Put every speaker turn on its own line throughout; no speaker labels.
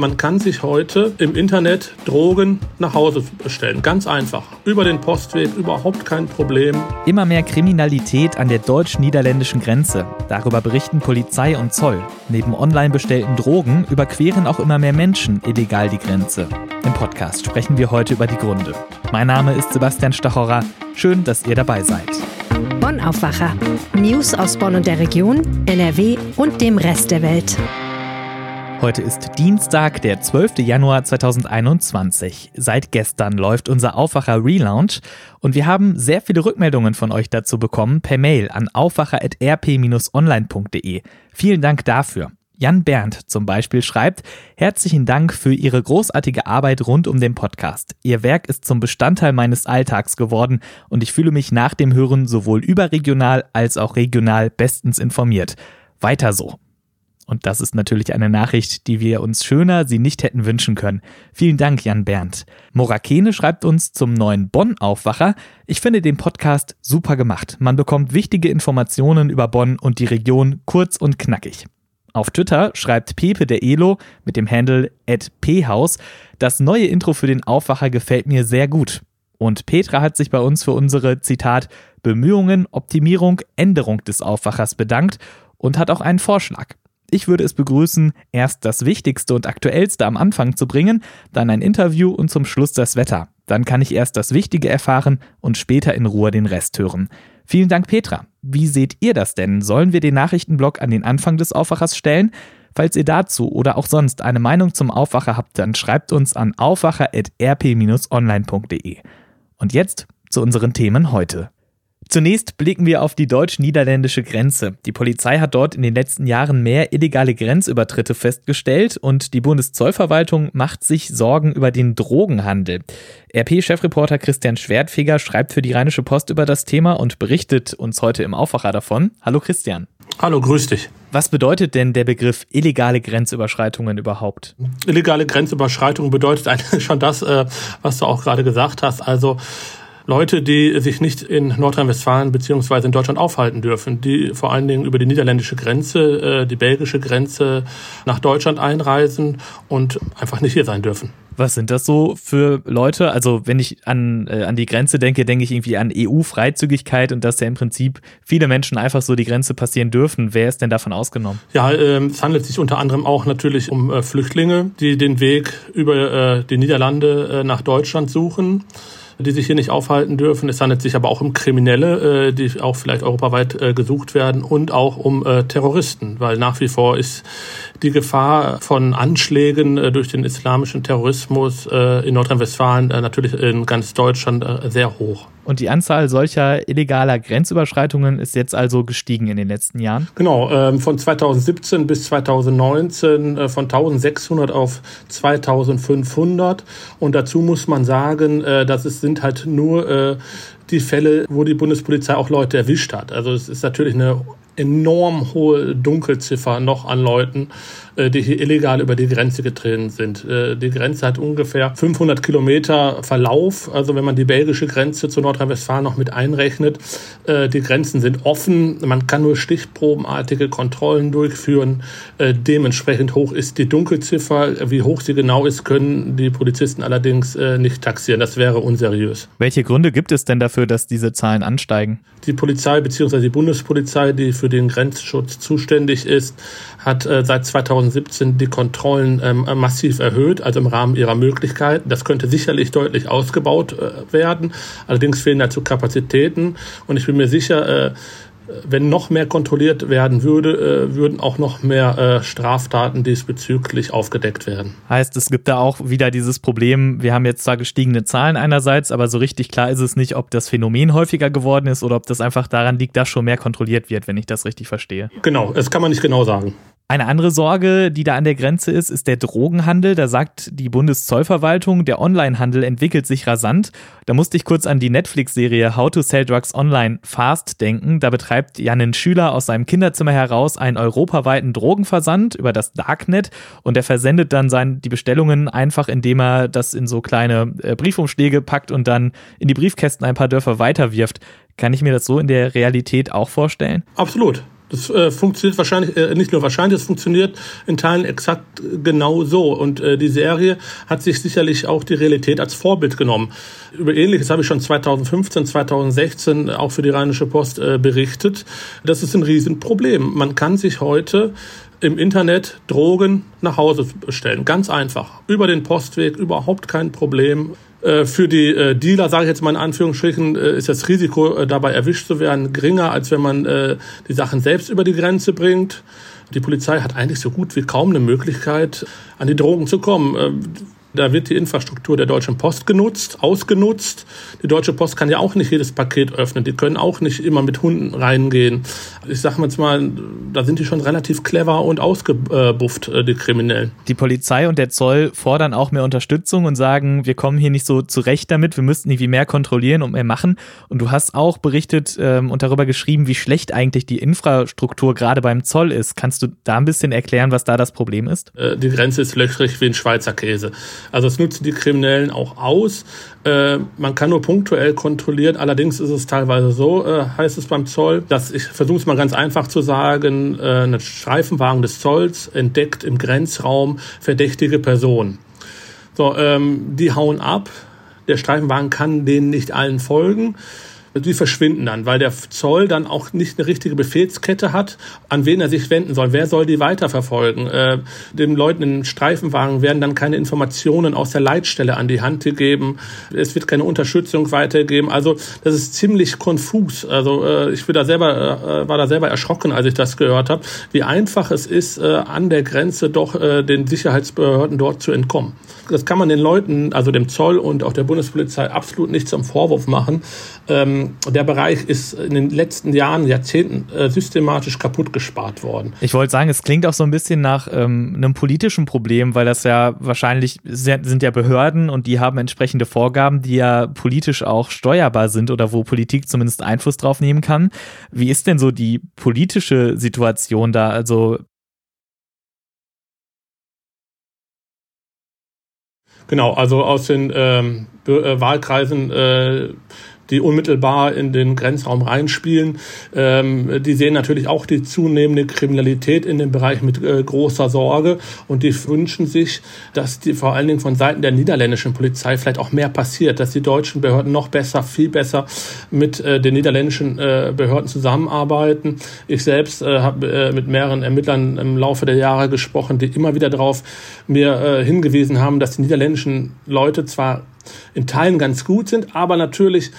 Man kann sich heute im Internet Drogen nach Hause bestellen. Ganz einfach. Über den Postweg, überhaupt kein Problem.
Immer mehr Kriminalität an der deutsch-niederländischen Grenze. Darüber berichten Polizei und Zoll. Neben online bestellten Drogen überqueren auch immer mehr Menschen illegal die Grenze. Im Podcast sprechen wir heute über die Gründe. Mein Name ist Sebastian Stachorer. Schön, dass ihr dabei seid.
Bonn Aufwacher. News aus Bonn und der Region, NRW und dem Rest der Welt.
Heute ist Dienstag, der 12. Januar 2021. Seit gestern läuft unser Aufwacher Relaunch und wir haben sehr viele Rückmeldungen von euch dazu bekommen per Mail an aufwacher.rp-online.de. Vielen Dank dafür. Jan Berndt zum Beispiel schreibt, herzlichen Dank für Ihre großartige Arbeit rund um den Podcast. Ihr Werk ist zum Bestandteil meines Alltags geworden und ich fühle mich nach dem Hören sowohl überregional als auch regional bestens informiert. Weiter so. Und das ist natürlich eine Nachricht, die wir uns schöner sie nicht hätten wünschen können. Vielen Dank, Jan Berndt. Morakene schreibt uns zum neuen Bonn-Aufwacher. Ich finde den Podcast super gemacht. Man bekommt wichtige Informationen über Bonn und die Region kurz und knackig. Auf Twitter schreibt Pepe der Elo mit dem Handle @phaus, das neue Intro für den Aufwacher gefällt mir sehr gut. Und Petra hat sich bei uns für unsere Zitat Bemühungen, Optimierung, Änderung des Aufwachers bedankt und hat auch einen Vorschlag. Ich würde es begrüßen, erst das Wichtigste und Aktuellste am Anfang zu bringen, dann ein Interview und zum Schluss das Wetter. Dann kann ich erst das Wichtige erfahren und später in Ruhe den Rest hören. Vielen Dank, Petra. Wie seht ihr das denn? Sollen wir den Nachrichtenblock an den Anfang des Aufwachers stellen? Falls ihr dazu oder auch sonst eine Meinung zum Aufwacher habt, dann schreibt uns an aufwacher.rp-online.de. Und jetzt zu unseren Themen heute. Zunächst blicken wir auf die deutsch-niederländische Grenze. Die Polizei hat dort in den letzten Jahren mehr illegale Grenzübertritte festgestellt und die Bundeszollverwaltung macht sich Sorgen über den Drogenhandel. RP-Chefreporter Christian Schwertfeger schreibt für die Rheinische Post über das Thema und berichtet uns heute im Aufwacher davon. Hallo Christian.
Hallo, grüß dich.
Was bedeutet denn der Begriff illegale Grenzüberschreitungen überhaupt?
Illegale Grenzüberschreitung bedeutet eigentlich schon das, äh, was du auch gerade gesagt hast. Also Leute, die sich nicht in Nordrhein-Westfalen beziehungsweise in Deutschland aufhalten dürfen, die vor allen Dingen über die niederländische Grenze, äh, die belgische Grenze nach Deutschland einreisen und einfach nicht hier sein dürfen.
Was sind das so für Leute? Also wenn ich an, äh, an die Grenze denke, denke ich irgendwie an EU-Freizügigkeit und dass ja im Prinzip viele Menschen einfach so die Grenze passieren dürfen. Wer ist denn davon ausgenommen?
Ja, äh, es handelt sich unter anderem auch natürlich um äh, Flüchtlinge, die den Weg über äh, die Niederlande äh, nach Deutschland suchen die sich hier nicht aufhalten dürfen. Es handelt sich aber auch um Kriminelle, äh, die auch vielleicht europaweit äh, gesucht werden und auch um äh, Terroristen, weil nach wie vor ist die Gefahr von Anschlägen durch den islamischen Terrorismus in Nordrhein-Westfalen natürlich in ganz Deutschland sehr hoch.
Und die Anzahl solcher illegaler Grenzüberschreitungen ist jetzt also gestiegen in den letzten Jahren?
Genau, ähm, von 2017 bis 2019 von 1600 auf 2500. Und dazu muss man sagen, dass es sind halt nur äh, die Fälle, wo die Bundespolizei auch Leute erwischt hat. Also es ist natürlich eine enorm hohe Dunkelziffer noch an Leuten, äh, die hier illegal über die Grenze getreten sind. Äh, die Grenze hat ungefähr 500 Kilometer Verlauf. Also wenn man die belgische Grenze zu Nordrhein-Westfalen noch mit einrechnet, äh, die Grenzen sind offen. Man kann nur stichprobenartige Kontrollen durchführen. Dementsprechend hoch ist die Dunkelziffer. Wie hoch sie genau ist, können die Polizisten allerdings nicht taxieren. Das wäre unseriös.
Welche Gründe gibt es denn dafür, dass diese Zahlen ansteigen?
Die Polizei bzw. die Bundespolizei, die für den Grenzschutz zuständig ist, hat seit 2000 2017 die Kontrollen ähm, massiv erhöht, also im Rahmen ihrer Möglichkeiten. Das könnte sicherlich deutlich ausgebaut äh, werden. Allerdings fehlen dazu Kapazitäten. Und ich bin mir sicher, äh, wenn noch mehr kontrolliert werden würde, äh, würden auch noch mehr äh, Straftaten diesbezüglich aufgedeckt werden.
Heißt, es gibt da auch wieder dieses Problem, wir haben jetzt zwar gestiegene Zahlen einerseits, aber so richtig klar ist es nicht, ob das Phänomen häufiger geworden ist oder ob das einfach daran liegt, dass schon mehr kontrolliert wird, wenn ich das richtig verstehe.
Genau, das kann man nicht genau sagen.
Eine andere Sorge, die da an der Grenze ist, ist der Drogenhandel. Da sagt die Bundeszollverwaltung, der Onlinehandel entwickelt sich rasant. Da musste ich kurz an die Netflix-Serie How to Sell Drugs Online Fast denken. Da betreibt Janin Schüler aus seinem Kinderzimmer heraus einen europaweiten Drogenversand über das Darknet und er versendet dann sein, die Bestellungen einfach, indem er das in so kleine äh, Briefumschläge packt und dann in die Briefkästen ein paar Dörfer weiterwirft. Kann ich mir das so in der Realität auch vorstellen?
Absolut. Das äh, funktioniert wahrscheinlich, äh, nicht nur wahrscheinlich, es funktioniert in Teilen exakt genau so. Und äh, die Serie hat sich sicherlich auch die Realität als Vorbild genommen. Über Ähnliches habe ich schon 2015, 2016 auch für die Rheinische Post äh, berichtet. Das ist ein Riesenproblem. Man kann sich heute im Internet Drogen nach Hause bestellen. Ganz einfach. Über den Postweg, überhaupt kein Problem. Äh, für die äh, Dealer, sage ich jetzt mal in Anführungsstrichen, äh, ist das Risiko, dabei erwischt zu werden, geringer, als wenn man die Sachen selbst über die Grenze bringt. Die Polizei hat eigentlich so gut wie kaum eine Möglichkeit, an die Drogen zu kommen. Da wird die Infrastruktur der Deutschen Post genutzt, ausgenutzt. Die Deutsche Post kann ja auch nicht jedes Paket öffnen. Die können auch nicht immer mit Hunden reingehen. Ich sage jetzt mal, da sind die schon relativ clever und ausgebufft, äh, die Kriminellen.
Die Polizei und der Zoll fordern auch mehr Unterstützung und sagen, wir kommen hier nicht so zurecht damit, wir müssten irgendwie mehr kontrollieren und mehr machen. Und du hast auch berichtet ähm, und darüber geschrieben, wie schlecht eigentlich die Infrastruktur gerade beim Zoll ist. Kannst du da ein bisschen erklären, was da das Problem ist?
Äh, die Grenze ist löchrig wie ein Schweizer Käse. Also das nutzen die Kriminellen auch aus. Äh, man kann nur punktuell kontrollieren. Allerdings ist es teilweise so, äh, heißt es beim Zoll, dass ich versuche es mal ganz einfach zu sagen, äh, ein Streifenwagen des Zolls entdeckt im Grenzraum verdächtige Personen. So, ähm, die hauen ab. Der Streifenwagen kann denen nicht allen folgen die verschwinden dann, weil der Zoll dann auch nicht eine richtige Befehlskette hat, an wen er sich wenden soll. Wer soll die weiterverfolgen? Äh, den Leuten in Streifenwagen werden dann keine Informationen aus der Leitstelle an die Hand gegeben. Es wird keine Unterstützung weitergeben. Also das ist ziemlich konfus. Also äh, ich bin da selber, äh, war da selber erschrocken, als ich das gehört habe, wie einfach es ist, äh, an der Grenze doch äh, den Sicherheitsbehörden dort zu entkommen. Das kann man den Leuten, also dem Zoll und auch der Bundespolizei absolut nicht zum Vorwurf machen. Ähm, der Bereich ist in den letzten Jahren, Jahrzehnten äh, systematisch kaputt gespart worden.
Ich wollte sagen, es klingt auch so ein bisschen nach ähm, einem politischen Problem, weil das ja wahrscheinlich sind ja Behörden und die haben entsprechende Vorgaben, die ja politisch auch steuerbar sind oder wo Politik zumindest Einfluss drauf nehmen kann. Wie ist denn so die politische Situation da? Also
Genau, also aus den ähm, äh, Wahlkreisen äh, die unmittelbar in den Grenzraum reinspielen. Ähm, die sehen natürlich auch die zunehmende Kriminalität in dem Bereich mit äh, großer Sorge und die wünschen sich, dass die vor allen Dingen von Seiten der niederländischen Polizei vielleicht auch mehr passiert, dass die deutschen Behörden noch besser, viel besser mit äh, den niederländischen äh, Behörden zusammenarbeiten. Ich selbst äh, habe äh, mit mehreren Ermittlern im Laufe der Jahre gesprochen, die immer wieder darauf mir äh, hingewiesen haben, dass die niederländischen Leute zwar in Teilen ganz gut sind, aber natürlich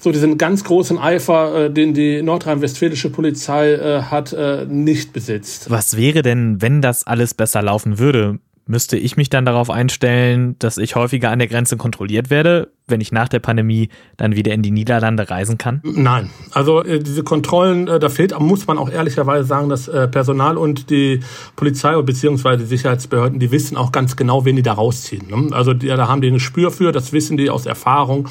so diesen ganz großen Eifer, äh, den die nordrhein-westfälische Polizei äh, hat, äh, nicht besitzt.
Was wäre denn, wenn das alles besser laufen würde? Müsste ich mich dann darauf einstellen, dass ich häufiger an der Grenze kontrolliert werde, wenn ich nach der Pandemie dann wieder in die Niederlande reisen kann?
Nein, also äh, diese Kontrollen, äh, da fehlt, muss man auch ehrlicherweise sagen, dass äh, Personal und die Polizei bzw. die Sicherheitsbehörden, die wissen auch ganz genau, wen die da rausziehen. Ne? Also die, da haben die ein Gespür für, das wissen die aus Erfahrung.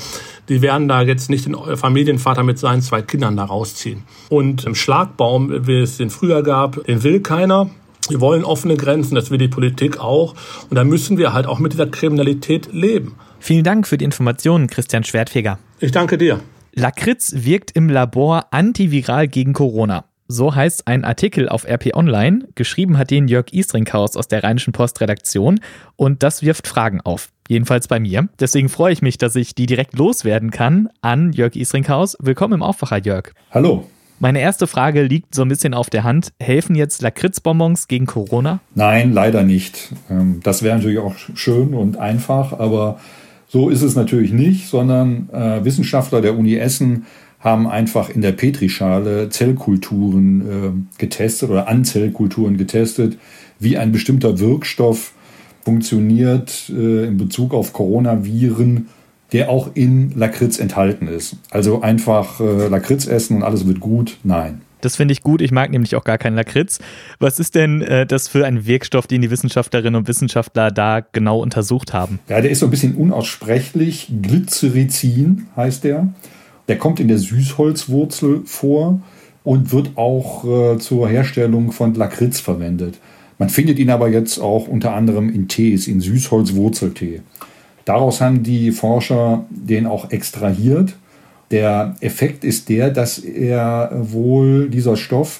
Die werden da jetzt nicht den Familienvater mit seinen zwei Kindern da rausziehen. Und im Schlagbaum, wie es den früher gab, den will keiner. Wir wollen offene Grenzen, das will die Politik auch. Und da müssen wir halt auch mit dieser Kriminalität leben.
Vielen Dank für die Informationen, Christian Schwertfeger.
Ich danke dir.
Lakritz wirkt im Labor antiviral gegen Corona. So heißt ein Artikel auf RP Online. Geschrieben hat den Jörg Istringhaus aus der Rheinischen Post Redaktion. Und das wirft Fragen auf. Jedenfalls bei mir. Deswegen freue ich mich, dass ich die direkt loswerden kann an Jörg Istringhaus. Willkommen im Aufwacher, Jörg.
Hallo.
Meine erste Frage liegt so ein bisschen auf der Hand. Helfen jetzt Lakritzbonbons gegen Corona?
Nein, leider nicht. Ähm, das wäre natürlich auch schön und einfach, aber so ist es natürlich nicht, sondern äh, Wissenschaftler der Uni Essen haben einfach in der Petrischale Zellkulturen äh, getestet oder an Zellkulturen getestet, wie ein bestimmter Wirkstoff funktioniert äh, in Bezug auf Coronaviren der auch in Lakritz enthalten ist. Also einfach äh, Lakritz essen und alles wird gut? Nein.
Das finde ich gut. Ich mag nämlich auch gar keinen Lakritz. Was ist denn äh, das für ein Wirkstoff, den die Wissenschaftlerinnen und Wissenschaftler da genau untersucht haben?
Ja, der ist so ein bisschen unaussprechlich. Glycyrrhizin heißt der. Der kommt in der Süßholzwurzel vor und wird auch äh, zur Herstellung von Lakritz verwendet. Man findet ihn aber jetzt auch unter anderem in Tees, in Süßholzwurzeltee. Daraus haben die Forscher den auch extrahiert. Der Effekt ist der, dass er wohl dieser Stoff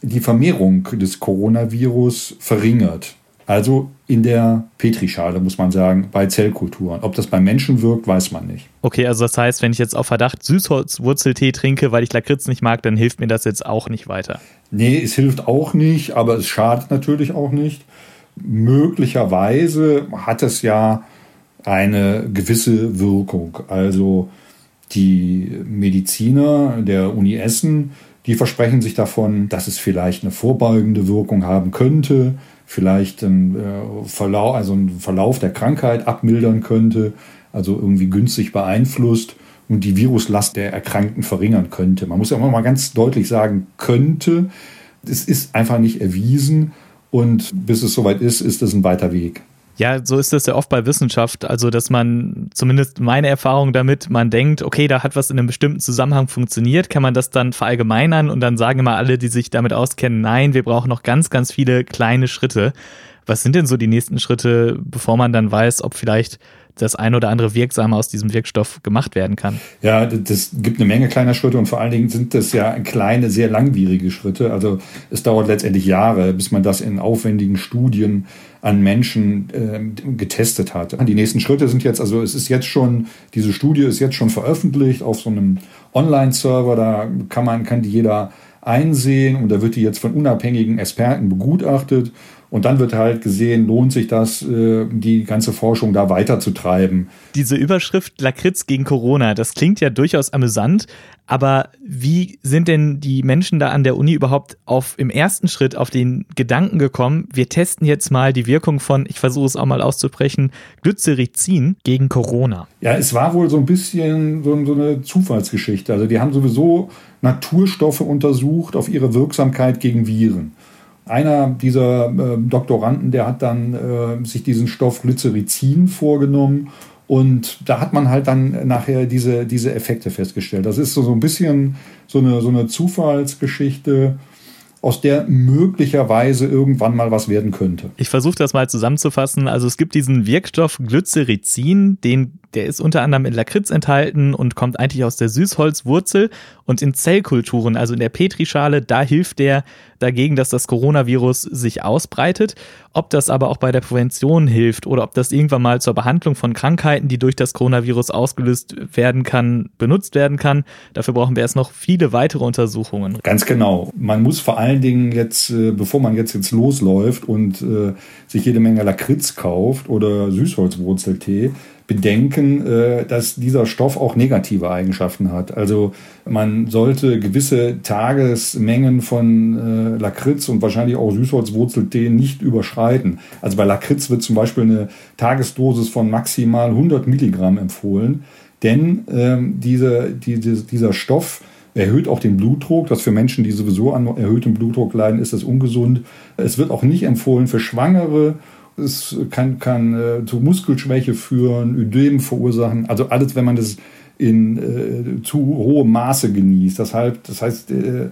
die Vermehrung des Coronavirus verringert. Also in der Petrischale, muss man sagen, bei Zellkulturen. Ob das beim Menschen wirkt, weiß man nicht.
Okay, also das heißt, wenn ich jetzt auf Verdacht Süßholzwurzeltee trinke, weil ich Lakritz nicht mag, dann hilft mir das jetzt auch nicht weiter.
Nee, es hilft auch nicht, aber es schadet natürlich auch nicht. Möglicherweise hat es ja eine gewisse Wirkung. Also die Mediziner der Uni Essen, die versprechen sich davon, dass es vielleicht eine vorbeugende Wirkung haben könnte vielleicht einen äh, Verlauf, also einen Verlauf der Krankheit abmildern könnte, also irgendwie günstig beeinflusst und die Viruslast der Erkrankten verringern könnte. Man muss ja immer mal ganz deutlich sagen, könnte. Es ist einfach nicht erwiesen und bis es soweit ist, ist es ein weiter Weg.
Ja, so ist das ja oft bei Wissenschaft. Also, dass man, zumindest meine Erfahrung damit, man denkt, okay, da hat was in einem bestimmten Zusammenhang funktioniert, kann man das dann verallgemeinern und dann sagen immer alle, die sich damit auskennen, nein, wir brauchen noch ganz, ganz viele kleine Schritte. Was sind denn so die nächsten Schritte, bevor man dann weiß, ob vielleicht das ein oder andere Wirksame aus diesem Wirkstoff gemacht werden kann.
Ja, das gibt eine Menge kleiner Schritte und vor allen Dingen sind das ja kleine, sehr langwierige Schritte. Also es dauert letztendlich Jahre, bis man das in aufwendigen Studien an Menschen äh, getestet hat. Die nächsten Schritte sind jetzt, also es ist jetzt schon, diese Studie ist jetzt schon veröffentlicht auf so einem Online-Server, da kann man, kann die jeder einsehen und da wird die jetzt von unabhängigen Experten begutachtet und dann wird halt gesehen, lohnt sich das, äh, die ganze Forschung da weiterzutreiben.
Diese Überschrift Lakritz gegen Corona, das klingt ja durchaus amüsant, aber wie sind denn die Menschen da an der Uni überhaupt auf im ersten Schritt auf den Gedanken gekommen, wir testen jetzt mal die Wirkung von, ich versuche es auch mal auszubrechen, Glycerizin gegen Corona?
Ja, es war wohl so ein bisschen so, so eine Zufallsgeschichte. Also die haben sowieso Naturstoffe untersucht auf ihre Wirksamkeit gegen Viren. Einer dieser äh, Doktoranden, der hat dann äh, sich diesen Stoff Glycerizin vorgenommen und da hat man halt dann nachher diese, diese Effekte festgestellt. Das ist so, so ein bisschen so eine, so eine Zufallsgeschichte aus der möglicherweise irgendwann mal was werden könnte.
Ich versuche das mal zusammenzufassen. Also es gibt diesen Wirkstoff Glycerizin, den der ist unter anderem in Lakritz enthalten und kommt eigentlich aus der Süßholzwurzel und in Zellkulturen, also in der Petrischale, da hilft der dagegen, dass das Coronavirus sich ausbreitet. Ob das aber auch bei der Prävention hilft oder ob das irgendwann mal zur Behandlung von Krankheiten, die durch das Coronavirus ausgelöst werden kann, benutzt werden kann, dafür brauchen wir erst noch viele weitere Untersuchungen.
Ganz genau. Man muss vor allen Dingen jetzt, äh, bevor man jetzt jetzt losläuft und äh, sich jede Menge Lakritz kauft oder Süßholzwurzeltee, bedenken, äh, dass dieser Stoff auch negative Eigenschaften hat. Also man sollte gewisse Tagesmengen von äh, Lakritz und wahrscheinlich auch Süßholzwurzeltee nicht überschreiten. Also bei Lakritz wird zum Beispiel eine Tagesdosis von maximal 100 Milligramm empfohlen, denn ähm, diese, diese, dieser Stoff erhöht auch den Blutdruck. Das für Menschen, die sowieso an erhöhtem Blutdruck leiden, ist das ungesund. Es wird auch nicht empfohlen für Schwangere es kann, kann äh, zu Muskelschwäche führen, Ödem verursachen. Also alles, wenn man das in äh, zu hohem Maße genießt. Deshalb, das heißt, äh,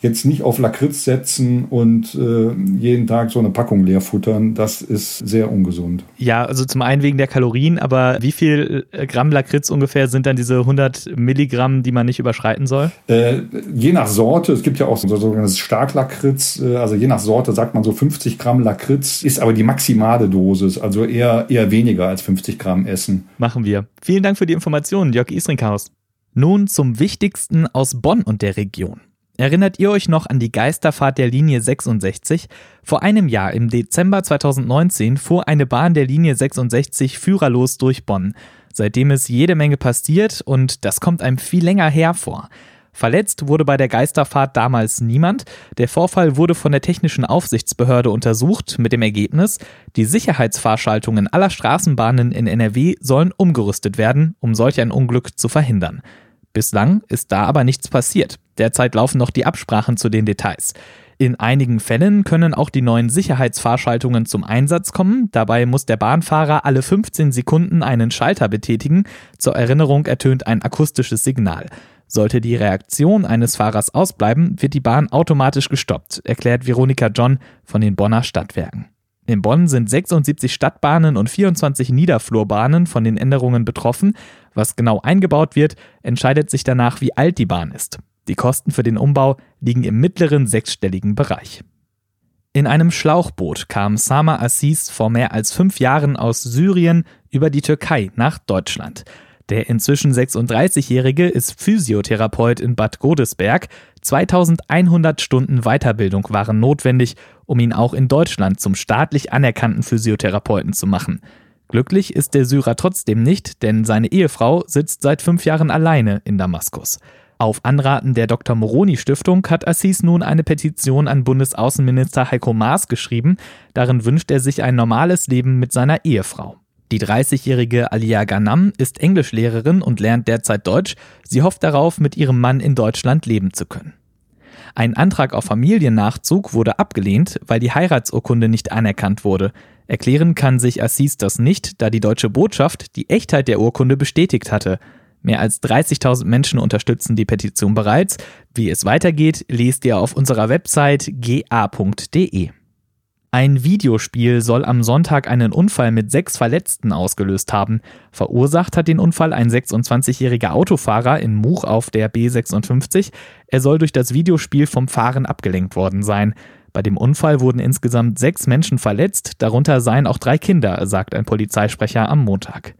jetzt nicht auf Lakritz setzen und äh, jeden Tag so eine Packung leer futtern, das ist sehr ungesund.
Ja, also zum einen wegen der Kalorien, aber wie viel äh, Gramm Lakritz ungefähr sind dann diese 100 Milligramm, die man nicht überschreiten soll?
Äh, je nach Sorte, es gibt ja auch so sogenanntes Starklakritz, äh, also je nach Sorte sagt man so 50 Gramm Lakritz, ist aber die maximale Dosis, also eher, eher weniger als 50 Gramm essen.
Machen wir. Vielen Dank für die Informationen, Jörg Isringhaus. Nun zum Wichtigsten aus Bonn und der Region. Erinnert ihr euch noch an die Geisterfahrt der Linie 66? Vor einem Jahr, im Dezember 2019, fuhr eine Bahn der Linie 66 führerlos durch Bonn. Seitdem ist jede Menge passiert und das kommt einem viel länger hervor. Verletzt wurde bei der Geisterfahrt damals niemand. Der Vorfall wurde von der Technischen Aufsichtsbehörde untersucht mit dem Ergebnis, die Sicherheitsfahrschaltungen aller Straßenbahnen in NRW sollen umgerüstet werden, um solch ein Unglück zu verhindern. Bislang ist da aber nichts passiert. Derzeit laufen noch die Absprachen zu den Details. In einigen Fällen können auch die neuen Sicherheitsfahrschaltungen zum Einsatz kommen. Dabei muss der Bahnfahrer alle 15 Sekunden einen Schalter betätigen. Zur Erinnerung ertönt ein akustisches Signal. Sollte die Reaktion eines Fahrers ausbleiben, wird die Bahn automatisch gestoppt, erklärt Veronika John von den Bonner Stadtwerken. In Bonn sind 76 Stadtbahnen und 24 Niederflurbahnen von den Änderungen betroffen. Was genau eingebaut wird, entscheidet sich danach, wie alt die Bahn ist. Die Kosten für den Umbau liegen im mittleren sechsstelligen Bereich. In einem Schlauchboot kam Sama Assis vor mehr als fünf Jahren aus Syrien über die Türkei nach Deutschland. Der inzwischen 36-Jährige ist Physiotherapeut in Bad Godesberg. 2100 Stunden Weiterbildung waren notwendig, um ihn auch in Deutschland zum staatlich anerkannten Physiotherapeuten zu machen. Glücklich ist der Syrer trotzdem nicht, denn seine Ehefrau sitzt seit fünf Jahren alleine in Damaskus. Auf Anraten der Dr. Moroni Stiftung hat Assis nun eine Petition an Bundesaußenminister Heiko Maas geschrieben. Darin wünscht er sich ein normales Leben mit seiner Ehefrau. Die 30-jährige Alia Ghanam ist Englischlehrerin und lernt derzeit Deutsch. Sie hofft darauf, mit ihrem Mann in Deutschland leben zu können. Ein Antrag auf Familiennachzug wurde abgelehnt, weil die Heiratsurkunde nicht anerkannt wurde. Erklären kann sich Assis das nicht, da die deutsche Botschaft die Echtheit der Urkunde bestätigt hatte. Mehr als 30.000 Menschen unterstützen die Petition bereits. Wie es weitergeht, lest ihr auf unserer Website ga.de. Ein Videospiel soll am Sonntag einen Unfall mit sechs Verletzten ausgelöst haben. Verursacht hat den Unfall ein 26-jähriger Autofahrer in Much auf der B56. Er soll durch das Videospiel vom Fahren abgelenkt worden sein. Bei dem Unfall wurden insgesamt sechs Menschen verletzt, darunter seien auch drei Kinder, sagt ein Polizeisprecher am Montag.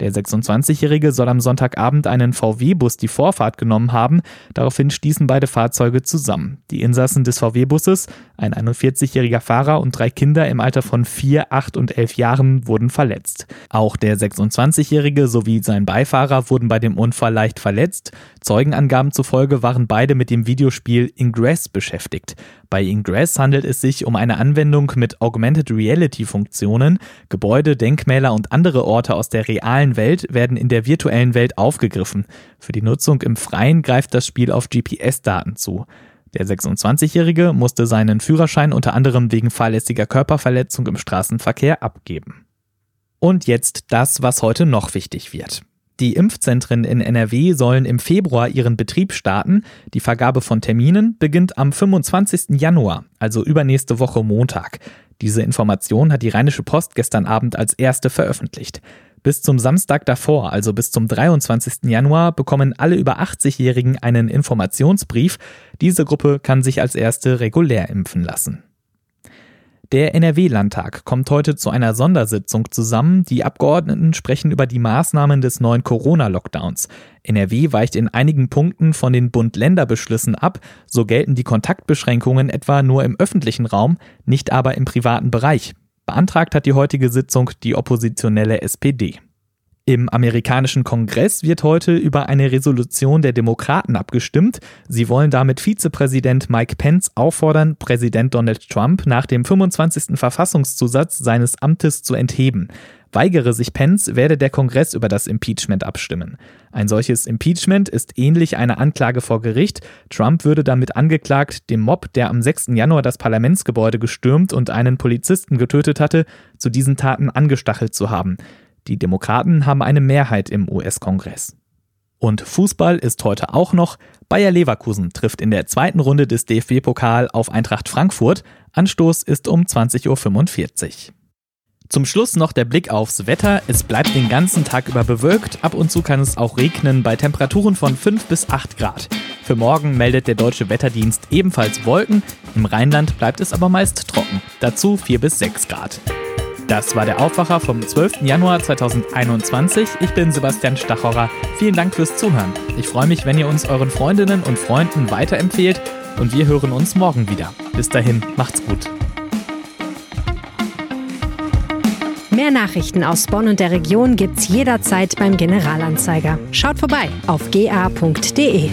Der 26-Jährige soll am Sonntagabend einen VW-Bus die Vorfahrt genommen haben. Daraufhin stießen beide Fahrzeuge zusammen. Die Insassen des VW-Busses, ein 41-jähriger Fahrer und drei Kinder im Alter von 4, 8 und 11 Jahren, wurden verletzt. Auch der 26-Jährige sowie sein Beifahrer wurden bei dem Unfall leicht verletzt. Zeugenangaben zufolge waren beide mit dem Videospiel Ingress beschäftigt. Bei Ingress handelt es sich um eine Anwendung mit Augmented Reality Funktionen. Gebäude, Denkmäler und andere Orte aus der realen Welt werden in der virtuellen Welt aufgegriffen. Für die Nutzung im Freien greift das Spiel auf GPS-Daten zu. Der 26-Jährige musste seinen Führerschein unter anderem wegen fahrlässiger Körperverletzung im Straßenverkehr abgeben. Und jetzt das, was heute noch wichtig wird. Die Impfzentren in NRW sollen im Februar ihren Betrieb starten. Die Vergabe von Terminen beginnt am 25. Januar, also übernächste Woche Montag. Diese Information hat die Rheinische Post gestern Abend als erste veröffentlicht. Bis zum Samstag davor, also bis zum 23. Januar, bekommen alle über 80-Jährigen einen Informationsbrief. Diese Gruppe kann sich als erste regulär impfen lassen. Der NRW-Landtag kommt heute zu einer Sondersitzung zusammen. Die Abgeordneten sprechen über die Maßnahmen des neuen Corona-Lockdowns. NRW weicht in einigen Punkten von den Bund-Länder-Beschlüssen ab. So gelten die Kontaktbeschränkungen etwa nur im öffentlichen Raum, nicht aber im privaten Bereich. Beantragt hat die heutige Sitzung die oppositionelle SPD. Im amerikanischen Kongress wird heute über eine Resolution der Demokraten abgestimmt. Sie wollen damit Vizepräsident Mike Pence auffordern, Präsident Donald Trump nach dem 25. Verfassungszusatz seines Amtes zu entheben. Weigere sich Pence, werde der Kongress über das Impeachment abstimmen. Ein solches Impeachment ist ähnlich einer Anklage vor Gericht. Trump würde damit angeklagt, dem Mob, der am 6. Januar das Parlamentsgebäude gestürmt und einen Polizisten getötet hatte, zu diesen Taten angestachelt zu haben. Die Demokraten haben eine Mehrheit im US-Kongress. Und Fußball ist heute auch noch. Bayer Leverkusen trifft in der zweiten Runde des DFB-Pokal auf Eintracht Frankfurt. Anstoß ist um 20.45 Uhr. Zum Schluss noch der Blick aufs Wetter. Es bleibt den ganzen Tag über bewölkt. Ab und zu kann es auch regnen bei Temperaturen von 5 bis 8 Grad. Für morgen meldet der Deutsche Wetterdienst ebenfalls Wolken. Im Rheinland bleibt es aber meist trocken. Dazu 4 bis 6 Grad. Das war der Aufwacher vom 12. Januar 2021. Ich bin Sebastian Stachorer. Vielen Dank fürs Zuhören. Ich freue mich, wenn ihr uns euren Freundinnen und Freunden weiterempfehlt und wir hören uns morgen wieder. Bis dahin, macht's gut.
Mehr Nachrichten aus Bonn und der Region gibt's jederzeit beim Generalanzeiger. Schaut vorbei auf ga.de.